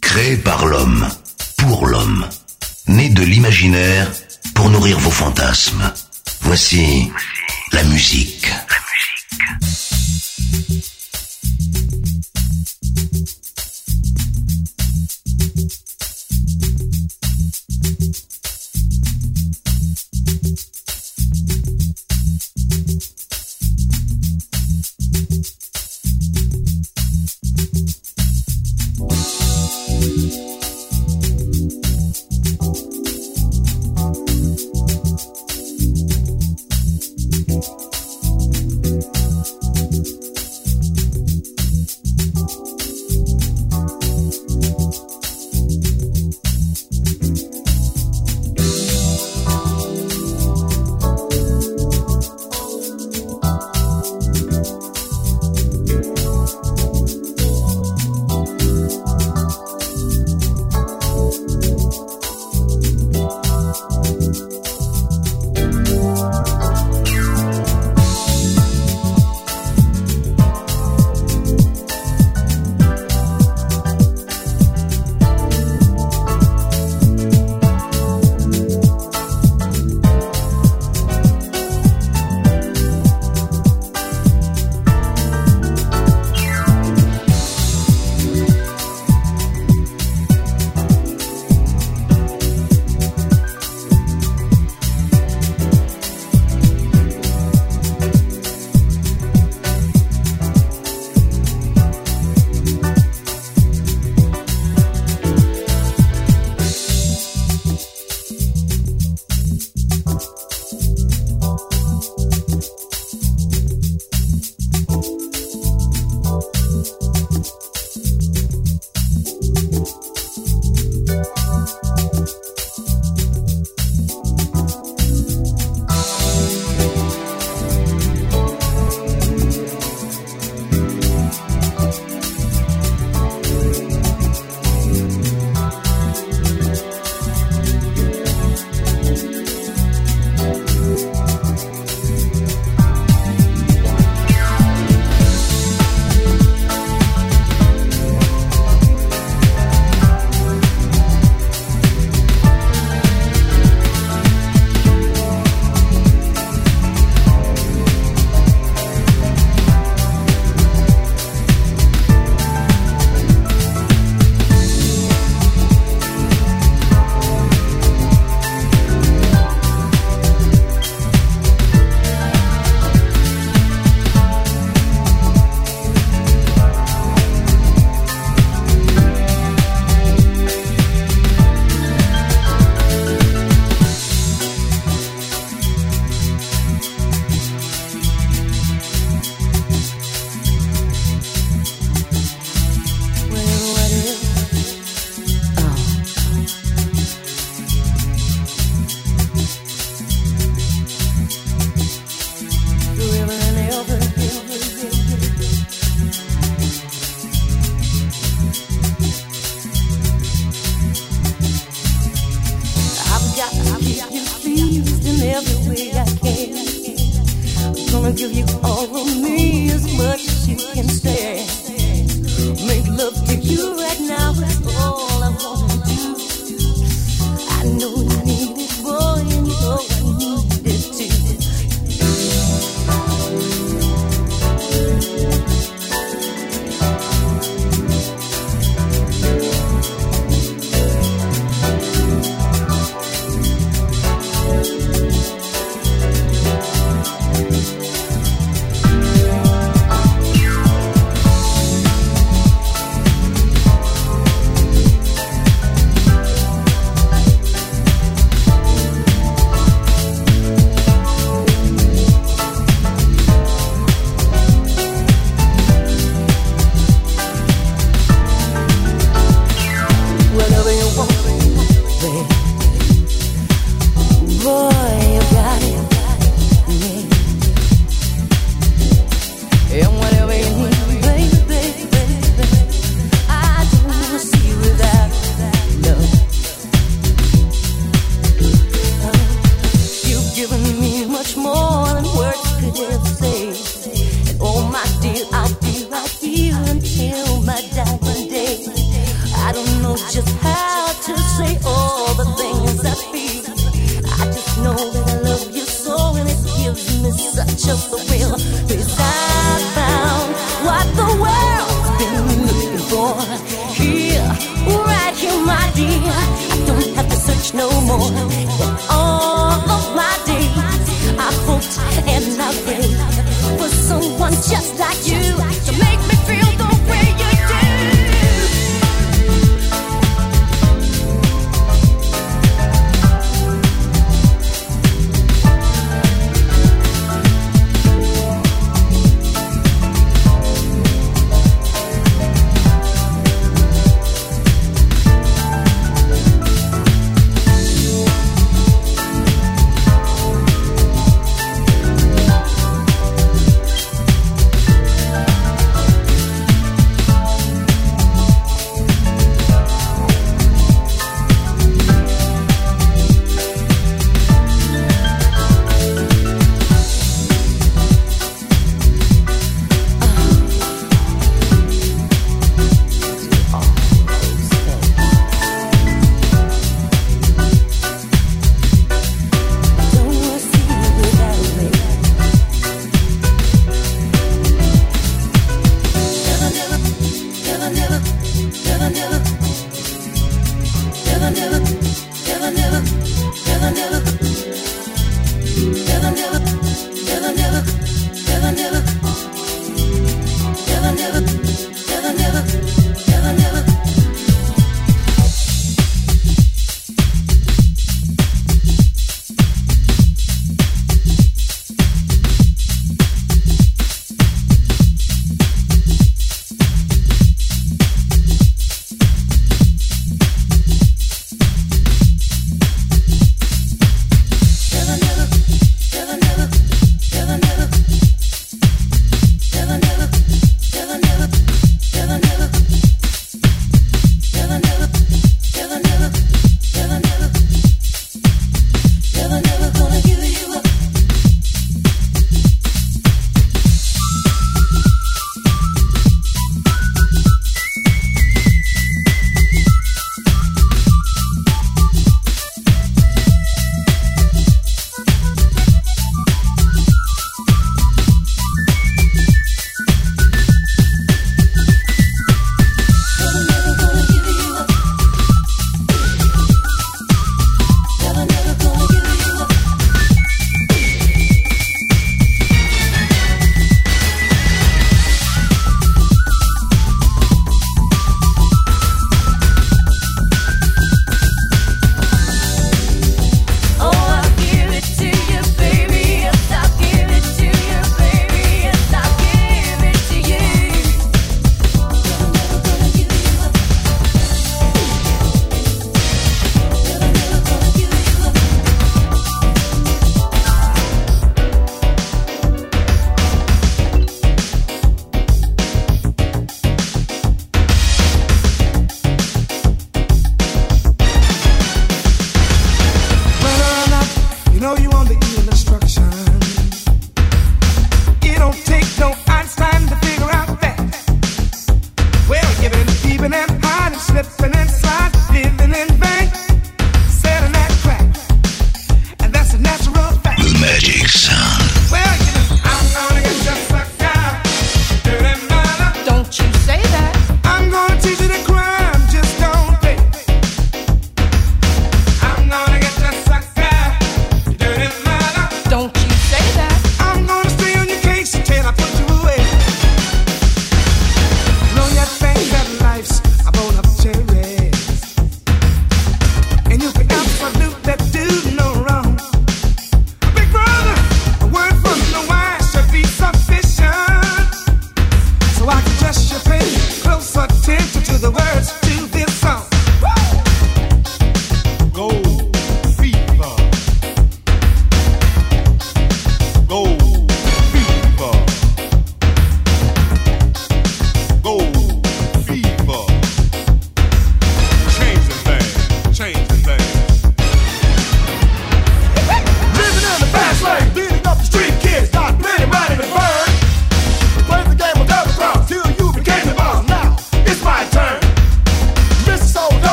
Créé par l'homme, pour l'homme, né de l'imaginaire pour nourrir vos fantasmes. Voici la musique.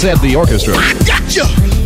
Let's have the orchestra. Gotcha!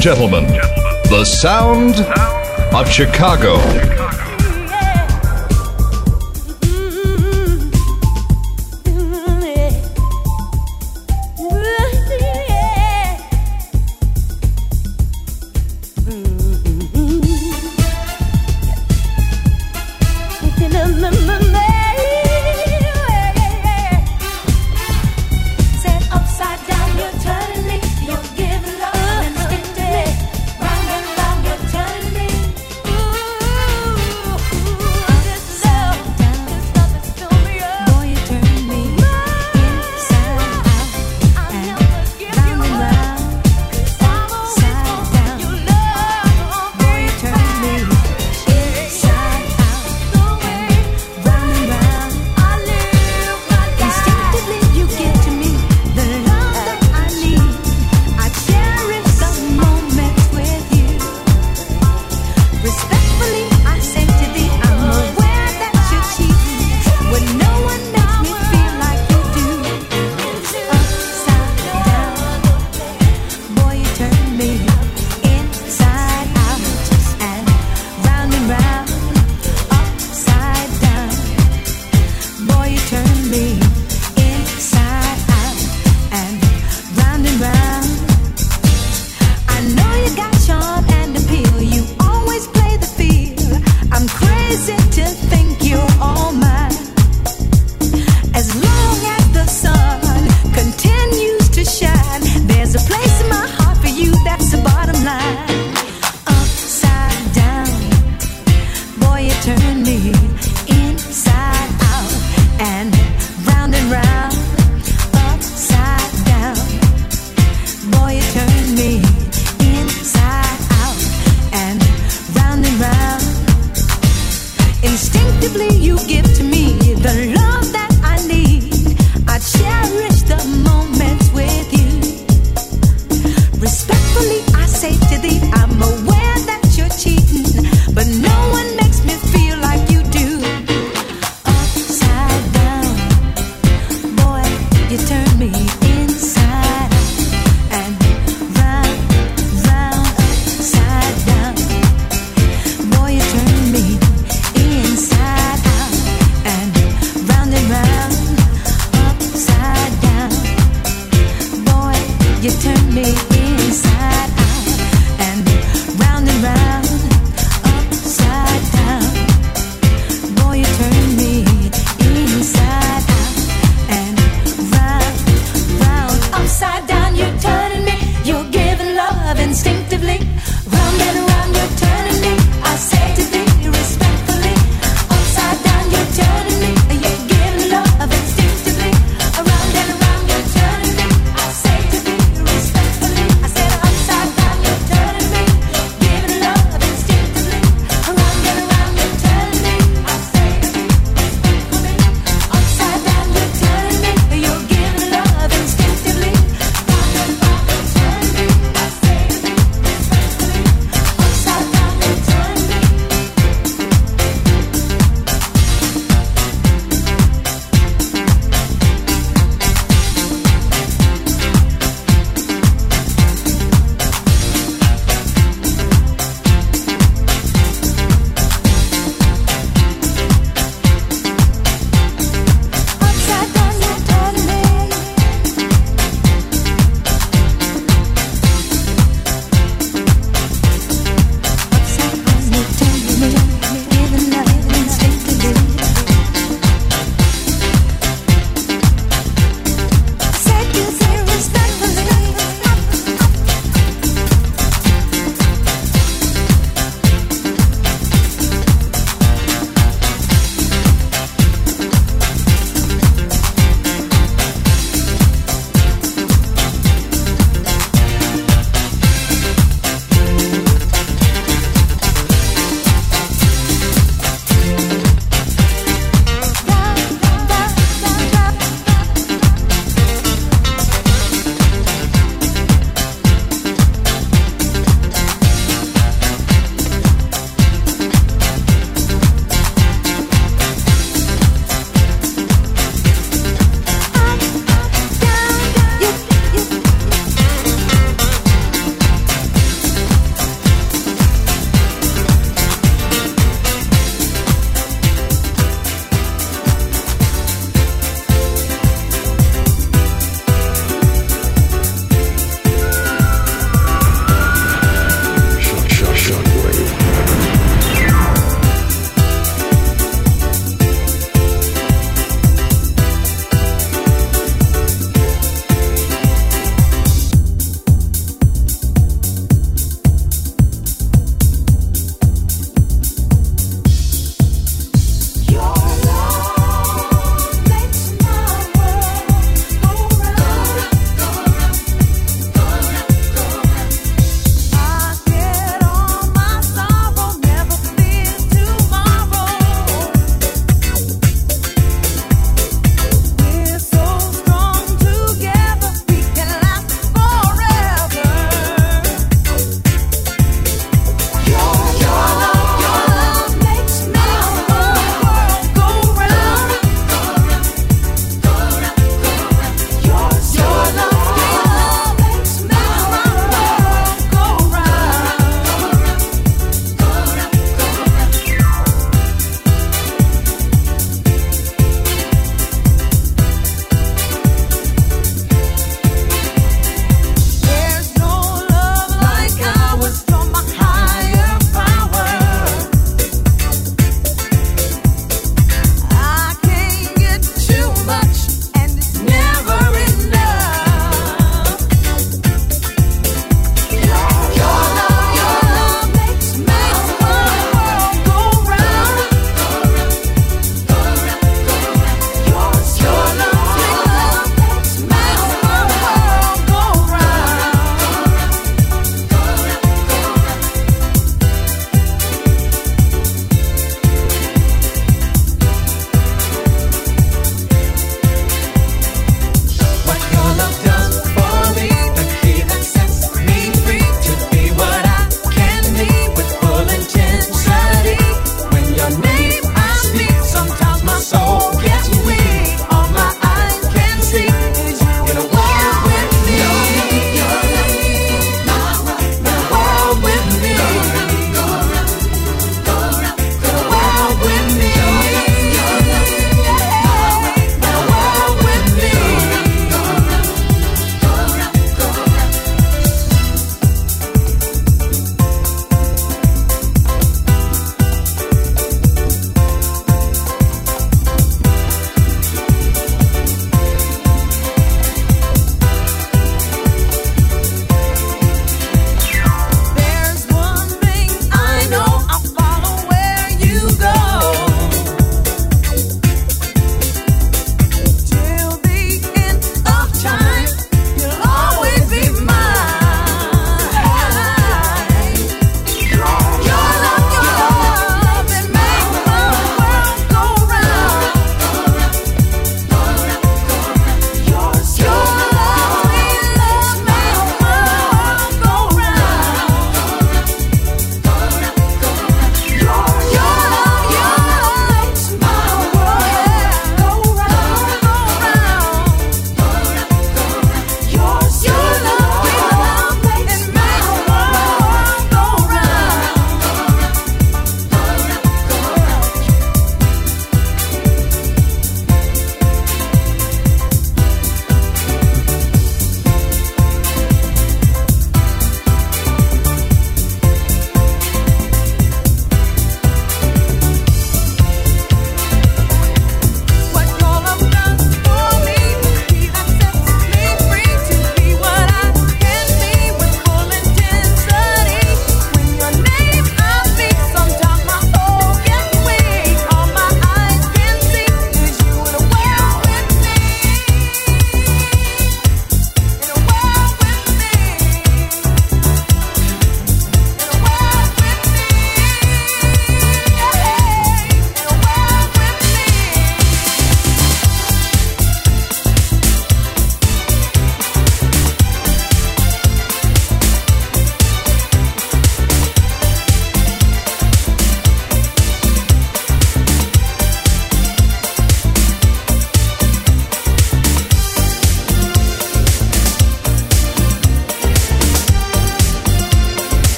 And gentlemen, the sound of Chicago.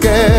que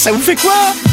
ça vous fait quoi